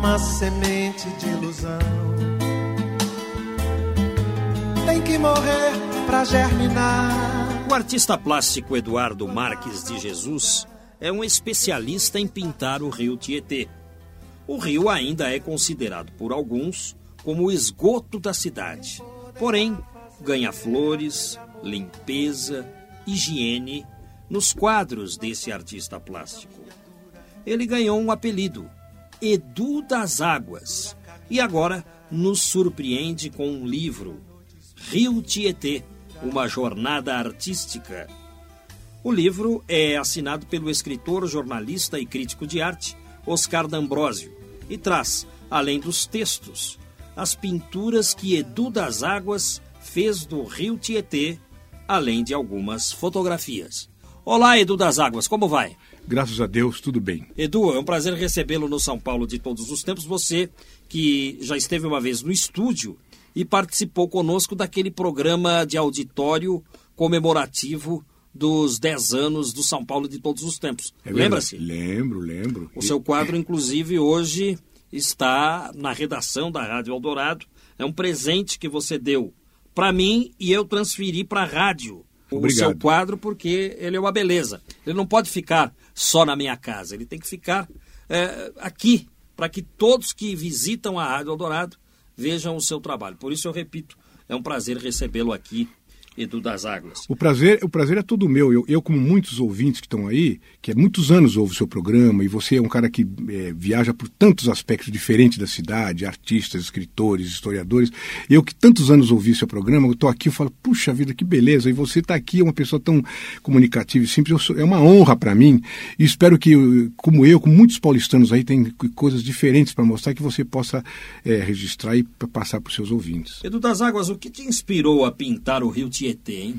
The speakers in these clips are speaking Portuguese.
Uma semente de ilusão. Tem que morrer pra germinar. O artista plástico Eduardo Marques de Jesus é um especialista em pintar o rio Tietê. O rio ainda é considerado por alguns como o esgoto da cidade. Porém, ganha flores, limpeza, higiene nos quadros desse artista plástico. Ele ganhou um apelido, Edu das Águas, e agora nos surpreende com um livro, Rio Tietê, uma jornada artística. O livro é assinado pelo escritor, jornalista e crítico de arte Oscar D'Ambrosio e traz, além dos textos, as pinturas que Edu das Águas fez do Rio Tietê, além de algumas fotografias. Olá, Edu das Águas, como vai? Graças a Deus, tudo bem. Edu, é um prazer recebê-lo no São Paulo de todos os tempos. Você que já esteve uma vez no estúdio e participou conosco daquele programa de auditório comemorativo dos 10 anos do São Paulo de todos os tempos. É Lembra-se? Lembro, lembro. O seu quadro, inclusive, hoje está na redação da Rádio Eldorado. É um presente que você deu para mim e eu transferi para a rádio o Obrigado. seu quadro porque ele é uma beleza. Ele não pode ficar só na minha casa, ele tem que ficar é, aqui para que todos que visitam a Rádio Eldorado vejam o seu trabalho. Por isso eu repito, é um prazer recebê-lo aqui, Edu das Águas. O prazer, o prazer é todo meu. Eu, eu, como muitos ouvintes que estão aí, que há muitos anos ouve o seu programa, e você é um cara que é, viaja por tantos aspectos diferentes da cidade, artistas, escritores, historiadores. Eu que tantos anos ouvi seu programa, eu estou aqui e falo, puxa vida, que beleza. E você está aqui, é uma pessoa tão comunicativa e simples. Sou, é uma honra para mim. E espero que, como eu, como muitos paulistanos aí, tem coisas diferentes para mostrar que você possa é, registrar e passar para os seus ouvintes. Edu das Águas, o que te inspirou a pintar o Rio Tietê, hein?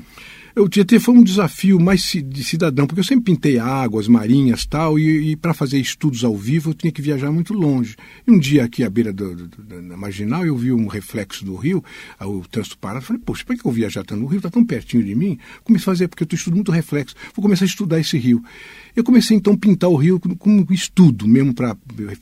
O Tietê foi um desafio mais de cidadão, porque eu sempre pintei águas marinhas tal, e, e para fazer estudos ao vivo eu tinha que viajar muito longe. E um dia aqui à beira do, do, da marginal eu vi um reflexo do rio, o trânsito parado, falei, poxa, por que eu viajar tanto no rio? Está tão pertinho de mim. Comecei a fazer, porque eu estudando muito reflexo. Vou começar a estudar esse rio. Eu comecei então a pintar o rio como estudo, mesmo para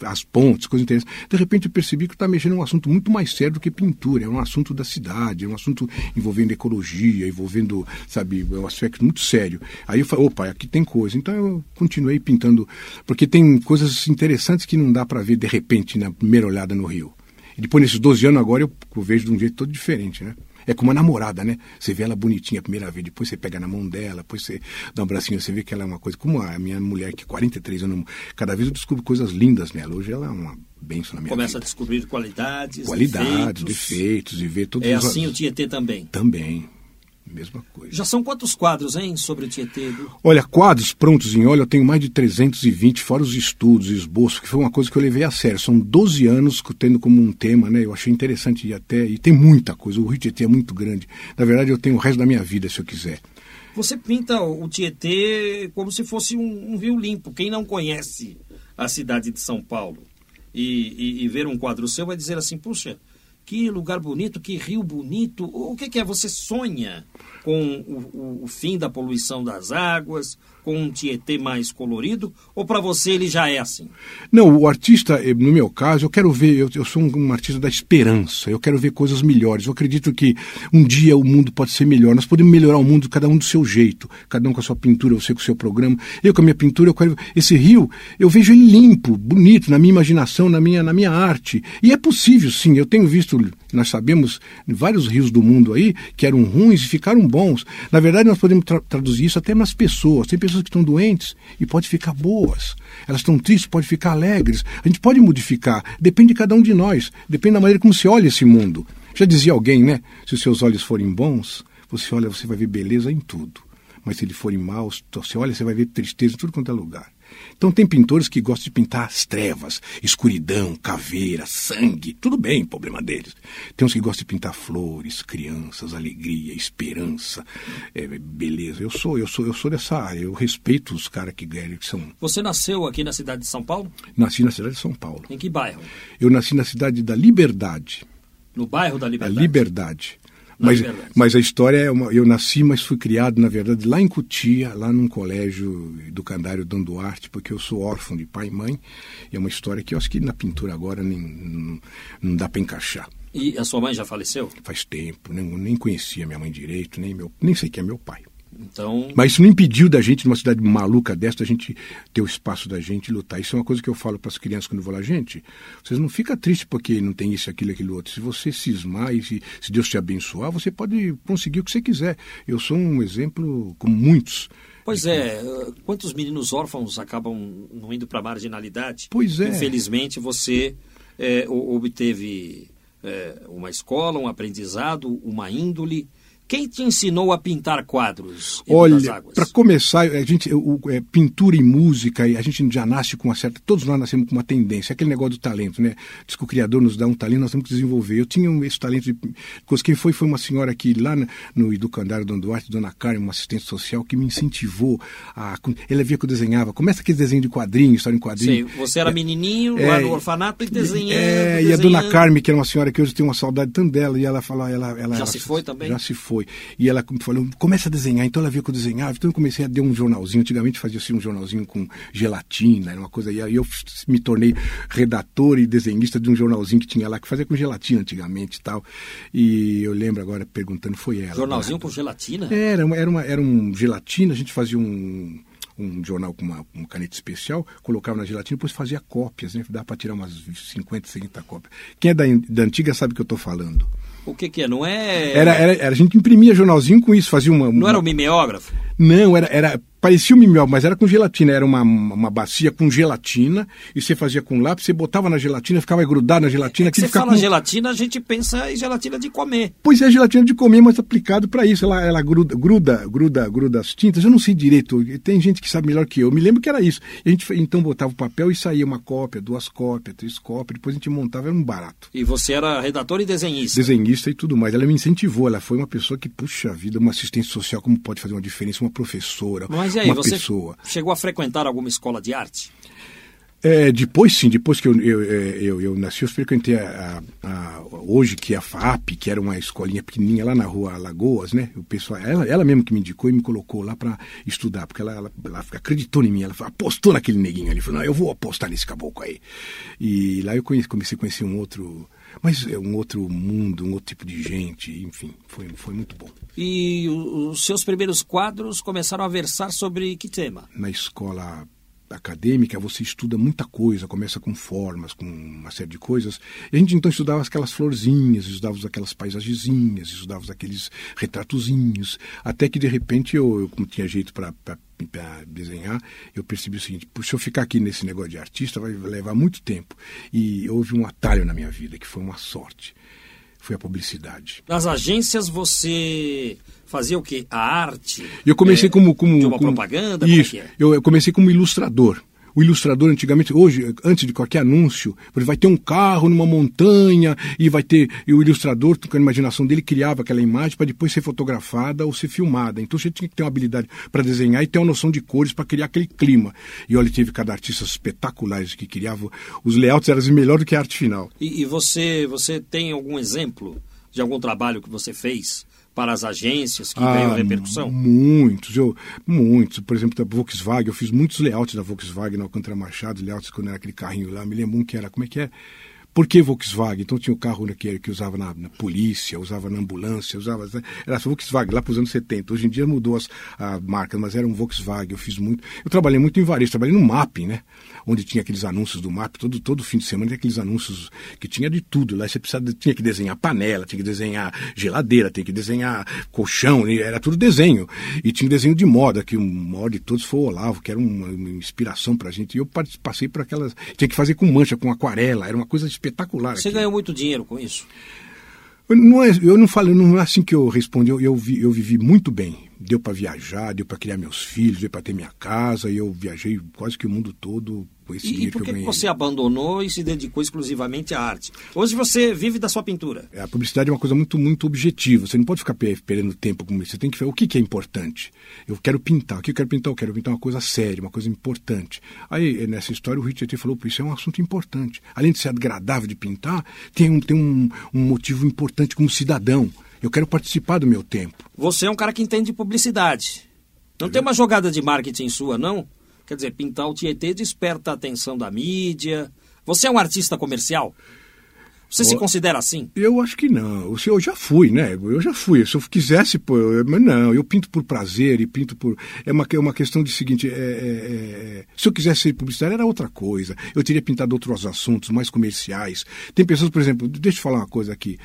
as pontes, coisas interessantes. De repente eu percebi que estava mexendo em um assunto muito mais sério do que pintura. É um assunto da cidade, é um assunto envolvendo ecologia, envolvendo, sabe, é um aspecto muito sério. Aí eu falei, opa, aqui tem coisa. Então eu continuei pintando, porque tem coisas interessantes que não dá para ver de repente na primeira olhada no rio. E depois, nesses 12 anos, agora eu, eu vejo de um jeito todo diferente, né? É como uma namorada, né? Você vê ela bonitinha a primeira vez, depois você pega na mão dela, depois você dá um bracinho, você vê que ela é uma coisa. Como a minha mulher, que 43 anos, cada vez eu descubro coisas lindas nela. Hoje ela é uma benção na minha Começa vida. a descobrir qualidades, Qualidades, defeitos. defeitos, e ver todos É os. assim o Tietê também. Também. Mesma coisa. Já são quantos quadros, hein, sobre o Tietê? Olha, quadros prontos em óleo, eu tenho mais de 320, fora os estudos e esboços, que foi uma coisa que eu levei a sério. São 12 anos tendo como um tema, né? Eu achei interessante ir até. E tem muita coisa. O Rio Tietê é muito grande. Na verdade, eu tenho o resto da minha vida, se eu quiser. Você pinta o Tietê como se fosse um, um rio limpo. Quem não conhece a cidade de São Paulo e, e, e ver um quadro seu vai dizer assim, puxa, que lugar bonito, que rio bonito. O que, que é? Você sonha com o, o, o, fim da poluição das águas, com um Tietê mais colorido, ou para você ele já é assim? Não, o artista, eh, no meu caso, eu quero ver, eu, eu sou um, artista da esperança, eu quero ver coisas melhores. Eu acredito que um dia o mundo pode ser melhor. Nós podemos melhorar o mundo, cada um do seu jeito, cada um com a sua pintura, você com o seu programa. Eu com a minha pintura, eu quero. Esse rio, eu vejo ele limpo, bonito, na minha imaginação, na minha, na minha arte. E é possível, sim. Eu tenho visto. Nós sabemos vários rios do mundo aí que eram ruins e ficaram bons. Na verdade, nós podemos tra traduzir isso até nas pessoas. Tem pessoas que estão doentes e podem ficar boas. Elas estão tristes, podem ficar alegres. A gente pode modificar. Depende de cada um de nós. Depende da maneira como se olha esse mundo. Já dizia alguém, né? Se os seus olhos forem bons, você olha, você vai ver beleza em tudo. Mas se eles forem maus, você olha, você vai ver tristeza em tudo quanto é lugar. Então tem pintores que gostam de pintar as trevas, escuridão, caveira, sangue, tudo bem, problema deles. Tem uns que gostam de pintar flores, crianças, alegria, esperança, é, beleza. Eu sou, eu sou, eu sou dessa área. Eu respeito os caras que, que são. Você nasceu aqui na cidade de São Paulo? Nasci na cidade de São Paulo. Em que bairro? Eu nasci na cidade da Liberdade. No bairro da Liberdade. Da Liberdade. Mas, mas, a história é uma. Eu nasci, mas fui criado, na verdade, lá em Cutia, lá num colégio educandário Dom Duarte, porque eu sou órfão de pai e mãe. E é uma história que eu acho que na pintura agora nem, não, não dá para encaixar. E a sua mãe já faleceu? Faz tempo, nem, nem conhecia minha mãe direito, nem, meu, nem sei quem é meu pai. Então... Mas isso não impediu da gente, numa cidade maluca desta, a gente ter o espaço da gente lutar. Isso é uma coisa que eu falo para as crianças quando eu vou lá, gente, vocês não ficam tristes porque não tem isso, aquilo, aquilo outro. Se você cismar e se, se Deus te abençoar, você pode conseguir o que você quiser. Eu sou um exemplo como muitos. Pois é, quantos meninos órfãos acabam não indo para a marginalidade? Pois é. Infelizmente você é, obteve é, uma escola, um aprendizado, uma índole quem te ensinou a pintar quadros? Olha, para começar, a gente, o, é, pintura e música, a gente já nasce com uma certa. Todos nós nascemos com uma tendência, aquele negócio do talento, né? Diz que o Criador nos dá um talento, nós temos que desenvolver. Eu tinha esse talento de. Quem foi foi uma senhora aqui lá no Educandário Dom Duarte, Dona Carmen, uma assistente social, que me incentivou a. Ela via que eu desenhava. Começa aquele desenho de quadrinho, história em quadrinho. Sim, você era é, menininho é, lá no orfanato e desenhando. É, e a Dona Carmen, que era uma senhora que hoje tenho uma saudade tanto dela, e ela falou. Ela, ela, já ela, se foi também? Já se foi. E ela falou, começa a desenhar. Então ela viu que eu desenhava, então eu comecei a dar um jornalzinho. Antigamente fazia assim um jornalzinho com gelatina, era uma coisa. E aí eu me tornei redator e desenhista de um jornalzinho que tinha lá, que fazia com gelatina antigamente e tal. E eu lembro agora perguntando, foi ela. Jornalzinho com gelatina? Era, era, uma, era um gelatina, a gente fazia um um jornal com uma, caneta especial, colocava na gelatina, depois fazia cópias, né? Dá para tirar umas 50, 60 cópias. Quem é da, da antiga sabe o que eu estou falando. O que, que é? Não é. Era, era, a gente imprimia jornalzinho com isso, fazia uma. uma... Não era o mimeógrafo? Não, era, era parecia um mimiol, mas era com gelatina. Era uma, uma bacia com gelatina e você fazia com lápis, você botava na gelatina, ficava grudado na gelatina. É você fala com... gelatina, a gente pensa em gelatina de comer. Pois é, gelatina de comer, mas aplicado para isso. Ela, ela gruda, gruda, gruda, gruda as tintas. Eu não sei direito, tem gente que sabe melhor que eu. Eu me lembro que era isso. A gente então botava o papel e saía uma cópia, duas cópias, três cópias, depois a gente montava, era um barato. E você era redator e desenhista? Desenhista e tudo mais. Ela me incentivou, ela foi uma pessoa que, puxa vida, uma assistente social, como pode fazer uma diferença, uma professora, mas e aí, uma você pessoa. Chegou a frequentar alguma escola de arte? É, depois sim, depois que eu, eu, eu, eu nasci, eu frequentei a, a, a, hoje que é a FAP, que era uma escolinha pequenininha lá na rua Lagoas, né? O pessoal, ela, ela mesmo que me indicou e me colocou lá para estudar, porque ela, ela, ela, acreditou em mim, ela apostou naquele neguinho ali, falou, não, eu vou apostar nesse caboclo aí. E lá eu conheci, comecei a conhecer um outro, mas é um outro mundo, um outro tipo de gente, enfim, foi, foi muito bom. E os seus primeiros quadros começaram a versar sobre que tema? Na escola acadêmica, você estuda muita coisa, começa com formas, com uma série de coisas. E a gente então estudava aquelas florzinhas, estudava aquelas paisagezinhas, estudava aqueles retratozinhos, até que de repente eu, eu como tinha jeito para desenhar, eu percebi o seguinte: se eu ficar aqui nesse negócio de artista, vai levar muito tempo. E houve um atalho na minha vida, que foi uma sorte. Foi a publicidade. Nas agências você fazia o quê? A arte? Eu comecei é, como, como. De uma como, propaganda? Isso. É é? eu comecei como ilustrador. O ilustrador antigamente, hoje, antes de qualquer anúncio, vai ter um carro numa montanha e vai ter. E o ilustrador, com a imaginação dele, criava aquela imagem para depois ser fotografada ou ser filmada. Então você tinha que ter uma habilidade para desenhar e ter uma noção de cores para criar aquele clima. E olha, teve cada artista espetaculares que criava. Os layouts eram melhor do que a arte final. E, e você, você tem algum exemplo de algum trabalho que você fez? Para as agências que ah, a repercussão? Muitos, eu, muitos. Por exemplo, da Volkswagen, eu fiz muitos layouts da Volkswagen na Alcântara Machado, layouts quando era aquele carrinho lá. Me lembro um que era, como é que é? Por que Volkswagen? Então tinha o carro né, que, que usava na, na, polícia, usava na ambulância, usava. Né, era Volkswagen, lá para os anos 70. Hoje em dia mudou as, a marca, mas era um Volkswagen. Eu fiz muito. Eu trabalhei muito em varejo, trabalhei no mapping, né? Onde tinha aqueles anúncios do mapping, todo, todo fim de semana tinha aqueles anúncios que tinha de tudo. Lá você precisava, tinha que desenhar panela, tinha que desenhar geladeira, tinha que desenhar colchão, era tudo desenho. E tinha desenho de moda, que o maior de todos foi o Olavo, que era uma, uma inspiração pra gente. E eu passei por aquelas. Tinha que fazer com mancha, com aquarela, era uma coisa espetacular. Você aqui. ganhou muito dinheiro com isso? Não é, eu não falo, não é assim que eu respondi. Eu, eu, vi, eu vivi muito bem. Deu para viajar, deu para criar meus filhos, deu para ter minha casa. E eu viajei quase que o mundo todo com esse e, dinheiro e por que que você abandonou e se dedicou exclusivamente à arte? Hoje você vive da sua pintura. A publicidade é uma coisa muito, muito objetiva. Você não pode ficar pe- perdendo tempo com isso. Você tem que ver o que, que é importante. Eu quero pintar. O que eu quero pintar? Eu quero pintar uma coisa séria, uma coisa importante. Aí, nessa história, o Rich Tietê falou, isso é um assunto importante. Além de ser agradável de pintar, tem um, tem um, um motivo importante como cidadão. Eu quero participar do meu tempo. Você é um cara que entende de publicidade. Não tem uma jogada de marketing sua, não? Quer dizer, pintar o Tietê desperta a atenção da mídia. Você é um artista comercial? Você se considera assim? Eu acho que não. Eu já fui, né? Eu já fui. Se eu quisesse, pô, eu- mas não. Eu pinto por prazer e pinto por. É uma, é uma questão de seguinte: é, é, é, se eu quisesse ser publicitário, era outra coisa. Eu teria pintado outros assuntos mais comerciais. Tem pessoas, por exemplo, deixa eu falar uma coisa aqui.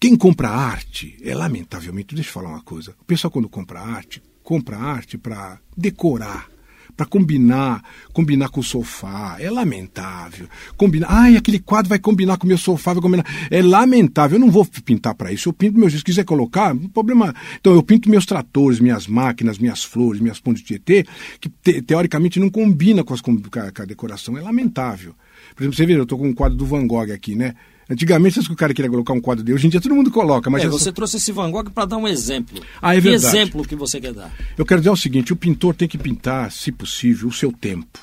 Quem compra arte, é lamentavelmente, deixa eu falar uma coisa. O pessoal, quando compra arte, compra arte para decorar para combinar, combinar com o sofá. É lamentável. Combinar, ai, aquele quadro vai combinar com o meu sofá, vai combinar. É lamentável. Eu não vou pintar para isso. Eu pinto meus, se quiser colocar, problema. Então eu pinto meus tratores, minhas máquinas, minhas flores, minhas pontes de Tietê, que te- teoricamente não combina com, as, com, a, com a decoração. É lamentável. Por exemplo, você vê, eu estou com um quadro do Van Gogh aqui, né? Antigamente, se o cara queria colocar um quadro dele, hoje em dia todo mundo coloca, mas é, essa- você trouxe esse Van Gogh para dar um exemplo. Ah, é que verdade. exemplo que você quer dar? Eu quero dizer o seguinte: o pintor tem que pintar, se possível, o seu tempo.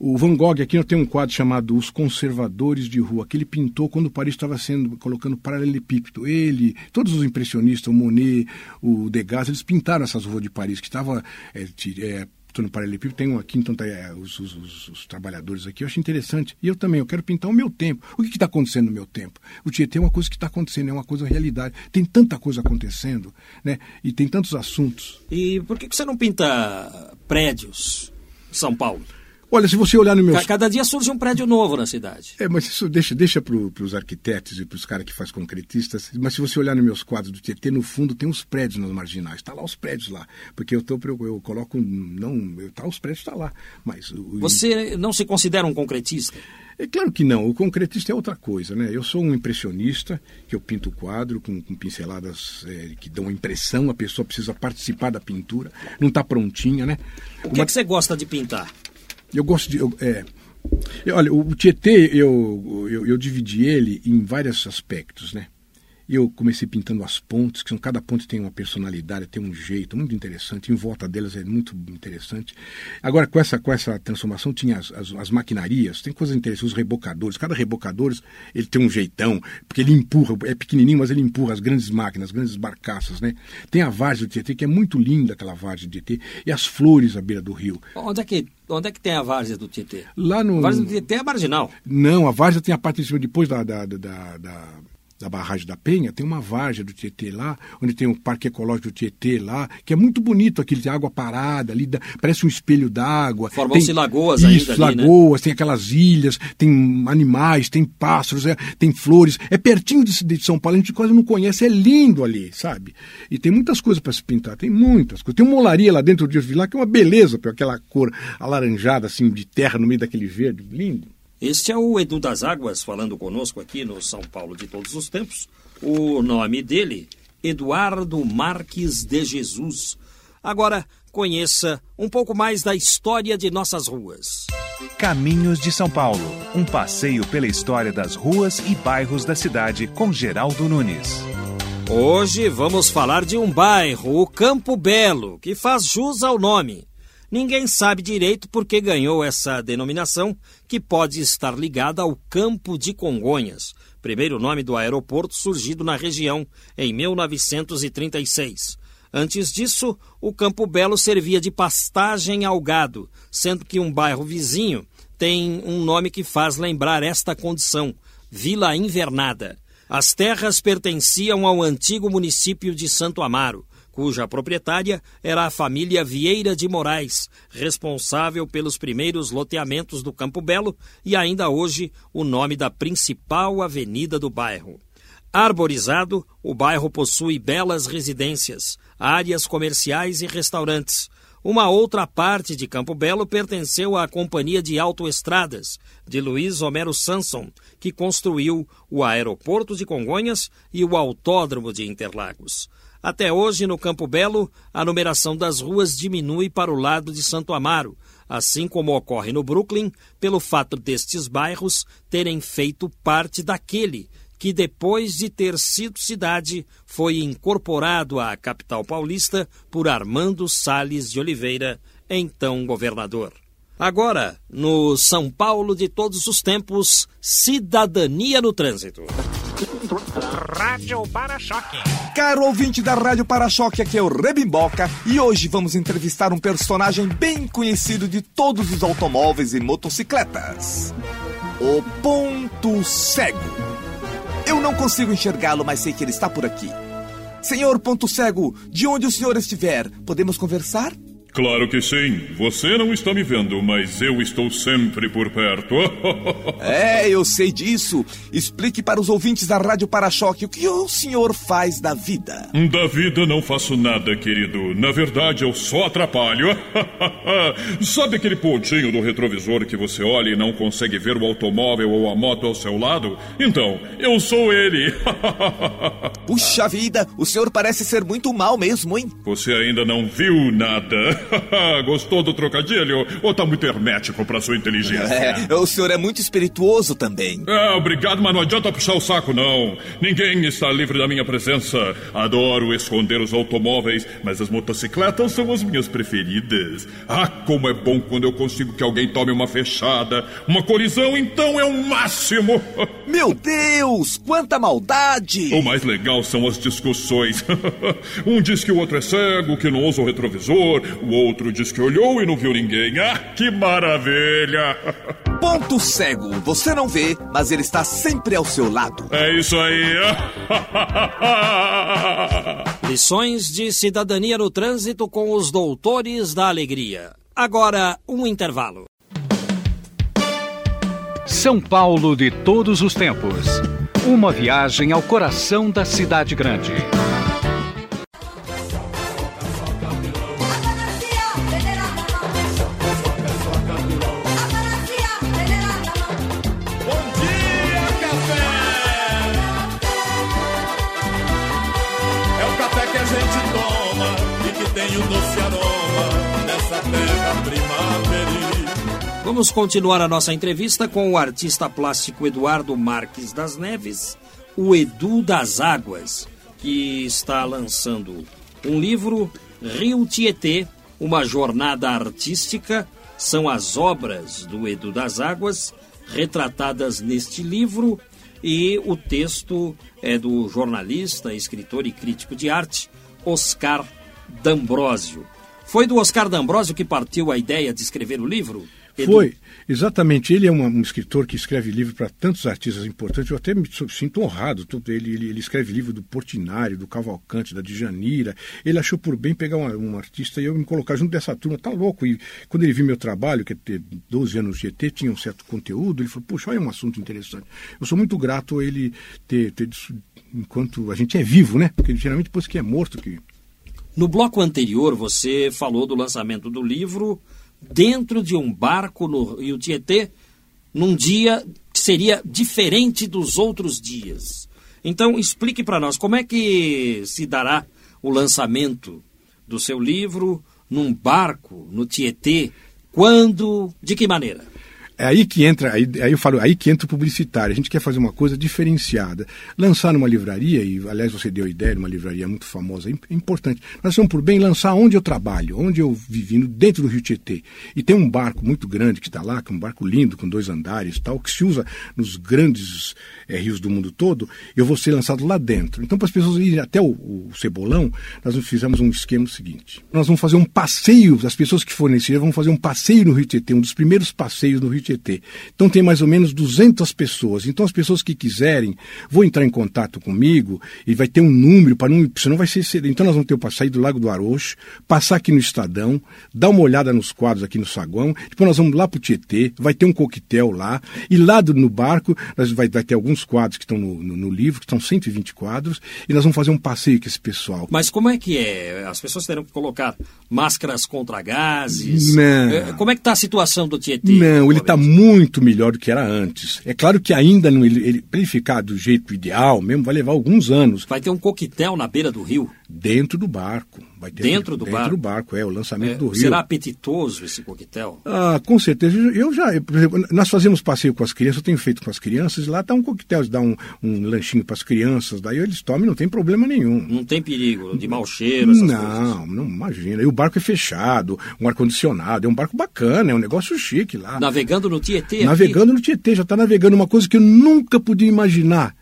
O Van Gogh aqui tem um quadro chamado Os Conservadores de Rua, que ele pintou quando Paris estava sendo colocando paralelepípedo. Ele, todos os impressionistas, o Monet, o Degas, eles pintaram essas ruas de Paris que estava é, é, no paralelepípedo, tem um aqui, então tá, é, os, os- os- os trabalhadores aqui. Eu acho interessante. E eu também, eu quero pintar o meu tempo. O que está acontecendo no meu tempo? O Tietê é uma coisa que está acontecendo, é uma coisa realidade. Tem tanta coisa acontecendo, né? E tem tantos assuntos. E por que que você não pinta prédios São Paulo? Olha, se você olhar no meu. Ca- Cada dia surge um prédio novo na cidade. É, mas isso deixa, deixa para os arquitetos e para os caras que fazem concretistas. Mas se você olhar nos meus quadros do Tietê, no fundo tem uns prédios nas marginais. Está lá os prédios lá. Porque eu, tô, eu, eu coloco. Não, eu, tá, os prédios estão lá. Mas. o- Você não se considera um concretista? É claro que não. O concretista é outra coisa, né? Eu sou um impressionista, que eu pinto o quadro com, com pinceladas é, que dão impressão. A pessoa precisa participar da pintura. Não está prontinha, né? O que, é que você gosta de pintar? Eu gosto de. eu- é, eu- olha, o Tietê, eu, eu, eu dividi ele em vários aspectos, né? Eu comecei pintando as pontes, que são, cada ponte tem uma personalidade, tem um jeito muito interessante, em volta delas é muito interessante. Agora, com essa, com essa transformação, tinha as, as, as maquinarias, tem coisas interessantes, os rebocadores. Cada rebocador ele tem um jeitão, porque ele empurra, é pequenininho, mas ele empurra as grandes máquinas, as grandes barcaças, né? Tem a várzea do Tietê, que é muito linda aquela várzea do Tietê, e as flores à beira do rio. Onde é que, onde é que tem a várzea do Tietê? Lá no. A várzea do Tietê é marginal. Não, a várzea tem a parte de cima, depois da, da, da, da, da- barragem da Penha, tem uma várzea do Tietê lá, onde tem o Parque Ecológico do Tietê lá, que é muito bonito aquilo, tem água parada ali, parece um espelho d'água. Formam-se lagoas Isso, ainda ali, né? lagoas, tem aquelas ilhas, tem animais, tem pássaros, é, tem flores. É pertinho de, de São Paulo, a gente quase não conhece, é lindo ali, sabe? E tem muitas coisas para se pintar, tem muitas coisas. Tem uma olaria lá dentro do Vila que é uma beleza, aquela cor alaranjada, assim, de terra no meio daquele verde, lindo. Este é o Edu das Águas falando conosco aqui no São Paulo de todos os tempos. O nome dele, Eduardo Marques de Jesus. Agora, conheça um pouco mais da história de nossas ruas. Caminhos de São Paulo. Um passeio pela história das ruas e bairros da cidade com Geraldo Nunes. Hoje vamos falar de um bairro, o Campo Belo, que faz jus ao nome. Ninguém sabe direito por que ganhou essa denominação, que pode estar ligada ao Campo de Congonhas, primeiro nome do aeroporto surgido na região em 1936. Antes disso, o Campo Belo servia de pastagem ao gado, sendo que um bairro vizinho tem um nome que faz lembrar esta condição, Vila Invernada. As terras pertenciam ao antigo município de Santo Amaro, cuja proprietária era a família Vieira de Moraes, responsável pelos primeiros loteamentos do Campo Belo e ainda hoje o nome da principal avenida do bairro. Arborizado, o bairro possui belas residências, áreas comerciais e restaurantes. Uma outra parte de Campo Belo pertenceu à Companhia de Autoestradas, de Luiz Homero Sanson, que construiu o aeroporto de Congonhas e o autódromo de Interlagos. Até hoje, no Campo Belo, a numeração das ruas diminui para o lado de Santo Amaro, assim como ocorre no Brooklyn, pelo fato destes bairros terem feito parte daquele que depois de ter sido cidade, foi incorporado à capital paulista por Armando Salles de Oliveira, então governador. Agora, no São Paulo de todos os tempos, cidadania no trânsito. Rádio Para-Choque. Caro ouvinte da Rádio Para-Choque, aqui é o Rebimboca e hoje vamos entrevistar um personagem bem conhecido de todos os automóveis e motocicletas. O Ponto Cego. Eu não consigo enxergá-lo, mas sei que ele está por aqui. Senhor Ponto Cego, de onde o senhor estiver, podemos conversar? Claro que sim. Você não está me vendo, mas eu estou sempre por perto. é, eu sei disso. Explique para os ouvintes da Rádio Para-Choque o que o senhor faz da vida. Da vida não faço nada, querido. Na verdade, eu só atrapalho. Sabe aquele pontinho do retrovisor que você olha e não consegue ver o automóvel ou a moto ao seu lado? Então, eu sou ele. Puxa vida, o senhor parece ser muito mal mesmo, hein? Você ainda não viu nada. Gostou do trocadilho? Ou tá muito hermético pra sua inteligência? É, o senhor é muito espirituoso também. É, obrigado, mas não adianta puxar o saco, não. Ninguém está livre da minha presença. Adoro esconder os automóveis, mas as motocicletas são as minhas preferidas. Ah, como é bom quando eu consigo que alguém tome uma fechada. Uma colisão, então, é o máximo. Meu Deus, quanta maldade! O mais legal são as discussões. um diz que o outro é cego, que não usa o retrovisor, o outro diz que olhou e não viu ninguém. Ah, que maravilha! Ponto cego. Você não vê, mas ele está sempre ao seu lado. É isso aí. Lições de cidadania no trânsito com os doutores da alegria. Agora, um intervalo. São Paulo de todos os tempos. Uma viagem ao coração da cidade grande. Vamos continuar a nossa entrevista com o artista plástico Eduardo Marques das Neves, o Edu das Águas, que está lançando um livro, Rio Tietê, uma jornada artística. São as obras do Edu das Águas retratadas neste livro e o texto é do jornalista, escritor e crítico de arte Oscar D'Ambrosio. Foi do Oscar D'Ambrosio que partiu a ideia de escrever o livro? Edu. Foi, exatamente. Ele é um, um escritor que escreve livro para tantos artistas importantes. Eu até me sinto honrado. Ele, ele, ele, escreve livro do Portinari, do Cavalcante, da Djanira. Ele achou por bem pegar um, um artista e eu me colocar junto dessa turma. Tá louco. E quando ele viu meu trabalho, que é ter 12 anos de GT, tinha um certo conteúdo, ele falou: Puxa, olha um assunto interessante. Eu sou muito grato a ele ter, ter enquanto a gente é vivo, né? Porque geralmente depois que é morto que. No bloco anterior, você falou do lançamento do livro dentro de um barco no Rio Tietê, num dia que seria diferente dos outros dias. Então, explique para nós como é que se dará o lançamento do seu livro num barco no Tietê, quando, de que maneira? É aí que entra, aí, aí eu falo, aí que entra o publicitário. A gente quer fazer uma coisa diferenciada. Lançar numa livraria, e aliás você deu a ideia de uma livraria muito famosa, é importante. Nós estamos por bem lançar onde eu trabalho, onde eu vivi, dentro do Rio Tietê. E tem um barco muito grande que está lá, que é um barco lindo, com dois andares tal, que se usa nos grandes é, rios do mundo todo, eu vou ser lançado lá dentro. Então, para as pessoas irem até o, o, Cebolão, nós fizemos um esquema seguinte. Nós vamos fazer um passeio, as pessoas que forem vão fazer um passeio no Rio Tietê, um dos primeiros passeios no Rio Tietê Tietê. Então tem mais ou menos 200 pessoas. Então as pessoas que quiserem vão entrar em contato comigo e vai ter um número para não, senão vai ser cedo. Então nós vamos ter para sair do Lago do Arocho, passar aqui no Estadão, dar uma olhada nos quadros aqui no saguão, depois nós vamos lá para o Tietê, vai ter um coquetel lá e lá do, no barco nós vai, vai ter alguns quadros que estão no, no, no livro, que estão 120 quadros e nós vamos fazer um passeio com esse pessoal. Mas como é que é? As pessoas terão que colocar máscaras contra gases? Não. É, Como é que está a situação do Tietê? Não, ele está? Muito melhor do que era antes. É claro que ainda não, ele, ele, para ele ficar do jeito ideal mesmo, vai levar alguns anos Vai ter um coquetel na beira do rio. Dentro do barco. Vai ter Dentro do dentro barco? do barco, é, o lançamento É, do rio. será apetitoso esse coquetel? Ah, com certeza. Eu já, por exemplo, nós fazemos passeio com as crianças, eu tenho feito com as crianças, e lá tá um coquetel, dá um, um lanchinho para as crianças, daí eles tomam e não tem problema nenhum. Não tem perigo de mau cheiro, essas coisas? Não, não imagina. E o barco é fechado, um ar-condicionado, é um barco bacana, é um negócio chique lá. Navegando no Tietê aqui? Navegando no Tietê, já está navegando uma coisa que eu nunca podia imaginar.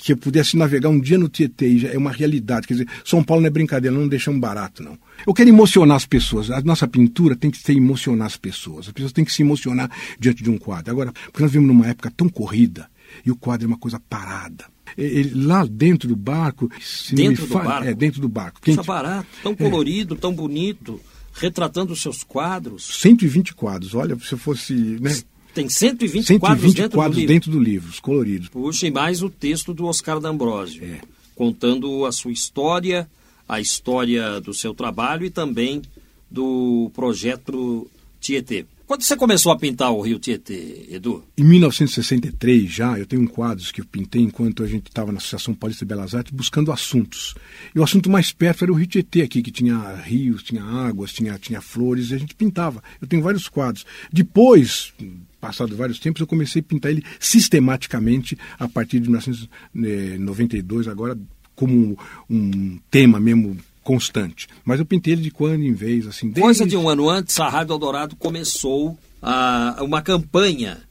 Que eu pudesse navegar um dia no Tietê, já é uma realidade. Quer dizer, São Paulo não é brincadeira, não deixamos barato, não. Eu quero emocionar as pessoas. A nossa pintura tem que ser emocionar as pessoas. As pessoas têm que se emocionar diante de um quadro. Agora, porque nós vivemos numa época tão corrida, e o quadro é uma coisa parada. Ele, lá dentro do barco. se não me Dentro do fa- barco? É, dentro do barco. Quem Puxa, barato, tão colorido, tão bonito, retratando os seus quadros. 120 quadros. Olha, se eu fosse. Né, Tem 120, 120 quadros dentro quadros do livro. dentro do livro, os coloridos. Puxa, e mais o texto do Oscar D'Ambrosio, É. contando a sua história, a história do seu trabalho e também do projeto Tietê. Quando você começou a pintar o Rio Tietê, Edu? Em 1963 já, eu tenho um quadros que eu pintei enquanto a gente estava na Associação Paulista de Belas Artes buscando assuntos. E o assunto mais perto era o Rio Tietê aqui, que tinha rios, tinha águas, tinha, tinha flores, e a gente pintava. Eu tenho vários quadros. Depois, passado vários tempos, eu comecei a pintar ele sistematicamente a partir de 1992, agora como um tema mesmo constante. Mas eu pintei ele de quando em vez, assim. Desde... Coisa de um ano antes, a Rádio Eldorado começou a, uma campanha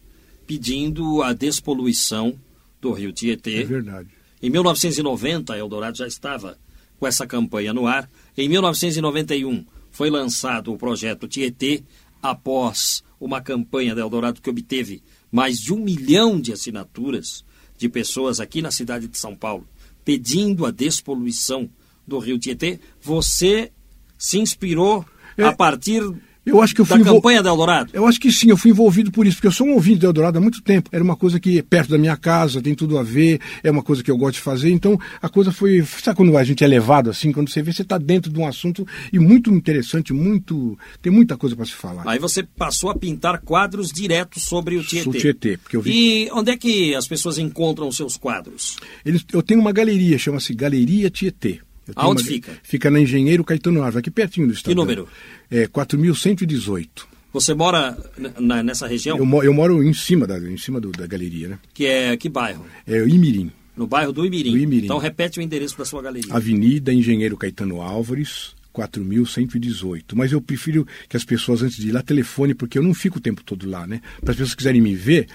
pedindo a despoluição do Rio Tietê. É verdade. Em 1990, a Eldorado já estava com essa campanha no ar. Em 1991, foi lançado o projeto Tietê, após uma campanha da Eldorado que obteve mais de um milhão de assinaturas de pessoas aqui na cidade de São Paulo pedindo a despoluição do Rio Tietê. Você se inspirou É, a partir Eu acho que eu da fui envol- campanha da Eldorado? Eu acho que sim, eu fui envolvido por isso, porque eu sou um ouvinte do Eldorado há muito tempo. Era uma coisa que é perto da minha casa, tem tudo a ver, é uma coisa que eu gosto de fazer. Então a coisa foi. Sabe quando a gente é levado assim? Quando você vê, você está dentro de um assunto e muito interessante, muito. Tem muita coisa para se falar. Aí você passou a pintar quadros diretos sobre o Tietê. Sobre o Tietê, porque eu vi- E onde é que as pessoas encontram os seus quadros? Eles, eu tenho uma galeria, chama-se Galeria Tietê. Aonde uma- fica? Fica na Engenheiro Caetano Alves, aqui pertinho do estado. número? É 4118. Você mora na- nessa região? Eu, mo- eu moro em cima da, em cima do- da galeria, né? Que é que bairro? É o Imirim. No bairro do Imirim. Do Imirim. Então repete o endereço da sua galeria. Avenida Engenheiro Caetano Álvares, 4118. Mas eu prefiro que as pessoas, antes de ir lá, telefone, porque eu não fico o tempo todo lá, né? Para as pessoas que quiserem me ver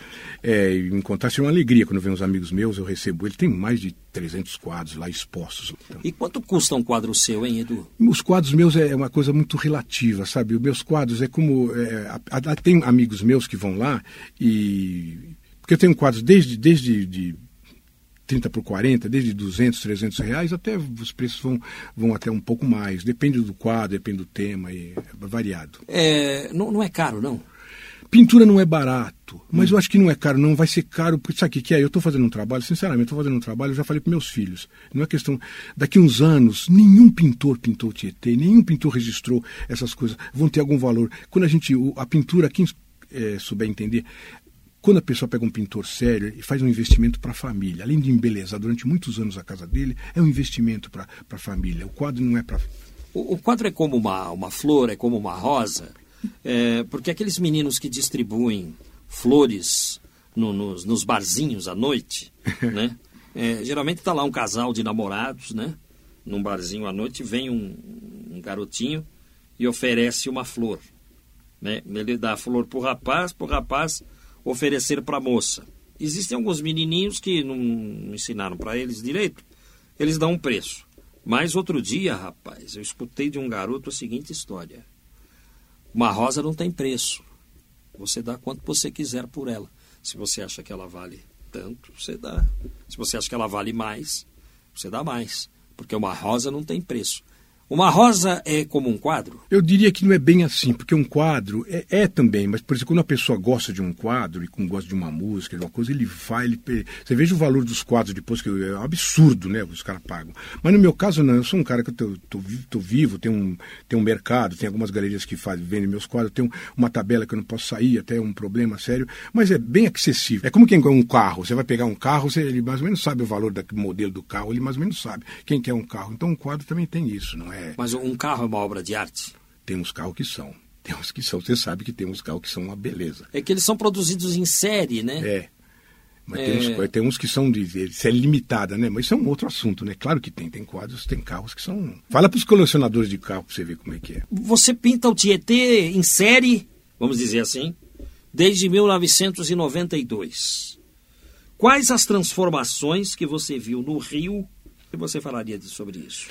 é, e me encontrar, seria uma alegria. Quando vem uns amigos meus, eu recebo ele. Tem mais de 300 quadros lá expostos. Então, E quanto custa um quadro seu, hein, Edu? os quadros meus é uma coisa muito relativa, sabe? Os meus quadros é como. é, a- a- tem amigos meus que vão lá e. Porque eu tenho quadros desde, desde de 30 por 40, desde 200, 300 reais, até os preços vão, vão até um pouco mais. Depende do quadro, depende do tema, e é variado. É, não, não é caro, não? Pintura não é barato, mas eu acho que não é caro, não vai ser caro, porque sabe o que é? Eu estou fazendo um trabalho, sinceramente, estou fazendo um trabalho, eu já falei para meus filhos, não é questão, daqui uns anos, nenhum pintor pintou o Tietê, nenhum pintor registrou essas coisas, vão ter algum valor. Quando a gente, a pintura, quem eh, souber entender, quando a pessoa pega um pintor sério e faz um investimento para a família, além de embelezar durante muitos anos a casa dele, é um investimento para a família. O quadro não é para O, o quadro é como uma, uma flor, é como uma rosa, é, porque aqueles meninos que distribuem flores no- nos, nos barzinhos à noite, né? É, geralmente está lá um casal de namorados, né? Num barzinho à noite vem um, um garotinho e oferece uma flor, né? Ele dá a flor pro rapaz, pro rapaz oferecer para a moça. Existem alguns menininhos que não ensinaram para eles direito, eles dão um preço. Mas outro dia, rapaz, eu escutei de um garoto a seguinte história: uma rosa não tem preço. Você dá quanto você quiser por ela. Se você acha que ela vale tanto, você dá. Se você acha que ela vale mais, você dá mais. Porque uma rosa não tem preço. Uma rosa é como um quadro? Eu diria que não é bem assim, porque um quadro é, é também, mas por exemplo, quando a pessoa gosta de um quadro e como gosta de uma música, de uma coisa, ele vai, ele, você veja o valor dos quadros depois, que é um absurdo, né, os caras pagam. Mas no meu caso, não, eu sou um cara que eu tô, tô, tô vivo, tenho um, tenho um mercado, tem algumas galerias que fazem, vendem meus quadros, tenho uma tabela que eu não posso sair, até um problema sério, mas é bem acessível. É como quem quer um carro, você vai pegar um carro, você, ele mais ou menos sabe o valor do modelo do carro, ele mais ou menos sabe quem quer um carro. Então um quadro também tem isso, não é? Mas um carro é uma obra de arte? Tem uns carros que são. Tem uns que são. Você sabe que tem uns carros que são uma beleza. É que eles são produzidos em série, né? É. Mas é... Tem, uns, tem, uns, que são de série limitada, né? Mas isso é um outro assunto, né? Claro que tem. Tem quadros, tem carros que são. Fala para os colecionadores de carro para você ver como é que é. Você pinta o Tietê em série, vamos dizer assim, desde 1992. Quais as transformações que você viu no Rio que você falaria sobre isso?